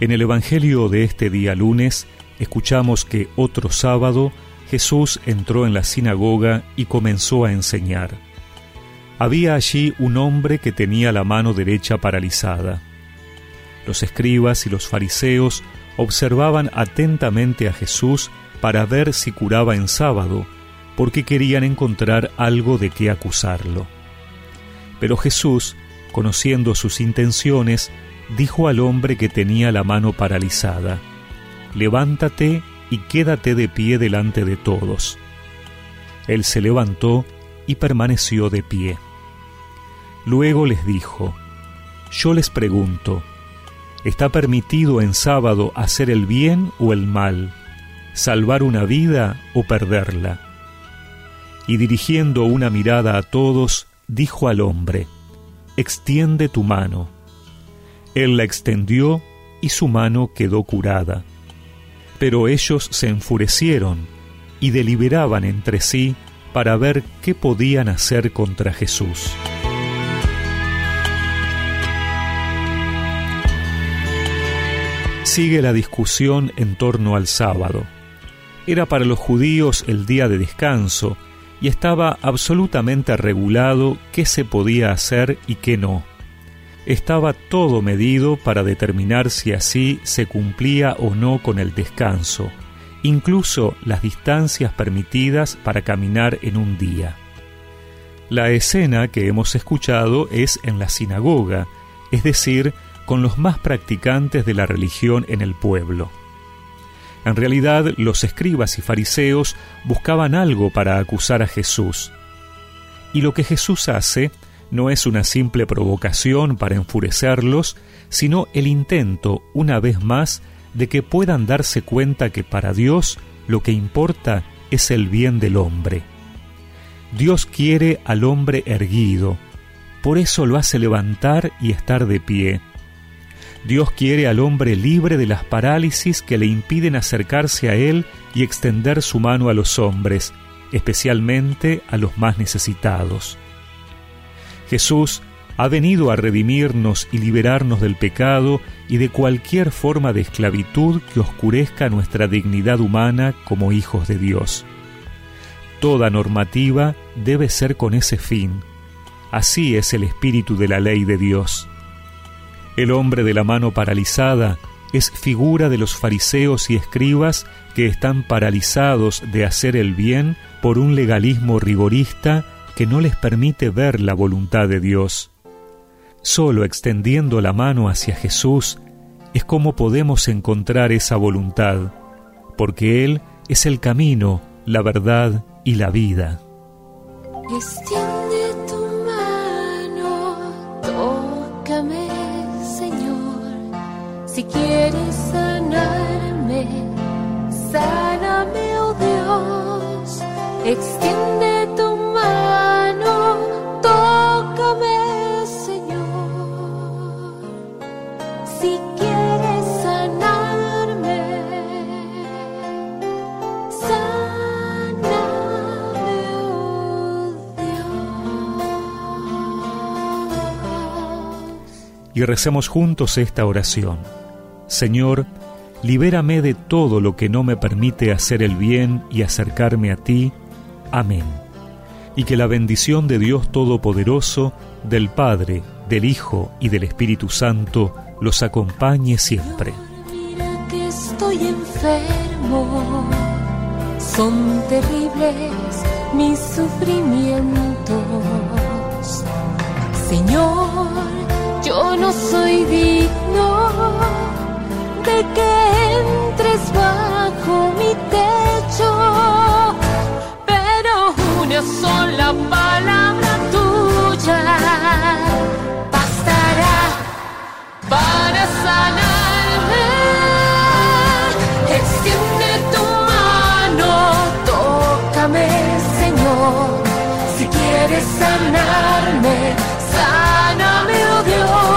En el Evangelio de este día lunes escuchamos que otro sábado Jesús entró en la sinagoga y comenzó a enseñar. Había allí un hombre que tenía la mano derecha paralizada. Los escribas y los fariseos observaban atentamente a Jesús para ver si curaba en sábado, porque querían encontrar algo de qué acusarlo. Pero Jesús, conociendo sus intenciones, dijo al hombre que tenía la mano paralizada, Levántate y quédate de pie delante de todos. Él se levantó y permaneció de pie. Luego les dijo, Yo les pregunto, ¿está permitido en sábado hacer el bien o el mal, salvar una vida o perderla? Y dirigiendo una mirada a todos, dijo al hombre, Extiende tu mano. Él la extendió y su mano quedó curada. Pero ellos se enfurecieron y deliberaban entre sí para ver qué podían hacer contra Jesús. Sigue la discusión en torno al sábado. Era para los judíos el día de descanso y estaba absolutamente regulado qué se podía hacer y qué no estaba todo medido para determinar si así se cumplía o no con el descanso, incluso las distancias permitidas para caminar en un día. La escena que hemos escuchado es en la sinagoga, es decir, con los más practicantes de la religión en el pueblo. En realidad, los escribas y fariseos buscaban algo para acusar a Jesús. Y lo que Jesús hace no es una simple provocación para enfurecerlos, sino el intento, una vez más, de que puedan darse cuenta que para Dios lo que importa es el bien del hombre. Dios quiere al hombre erguido, por eso lo hace levantar y estar de pie. Dios quiere al hombre libre de las parálisis que le impiden acercarse a Él y extender su mano a los hombres, especialmente a los más necesitados. Jesús ha venido a redimirnos y liberarnos del pecado y de cualquier forma de esclavitud que oscurezca nuestra dignidad humana como hijos de Dios. Toda normativa debe ser con ese fin. Así es el espíritu de la ley de Dios. El hombre de la mano paralizada es figura de los fariseos y escribas que están paralizados de hacer el bien por un legalismo rigorista que no les permite ver la voluntad de Dios. Solo extendiendo la mano hacia Jesús es como podemos encontrar esa voluntad, porque Él es el camino, la verdad y la vida. Tu mano, tócame, Señor, si quieres sanarme, sáname, oh Dios, extiende y recemos juntos esta oración. Señor, libérame de todo lo que no me permite hacer el bien y acercarme a ti. Amén. Y que la bendición de Dios Todopoderoso, del Padre, del Hijo y del Espíritu Santo los acompañe siempre. Mira que estoy enfermo, son terribles mis sufrimientos. Señor, yo no soy digno de que tócame, Señor, si quieres sanarme. Sáname, oh Dios.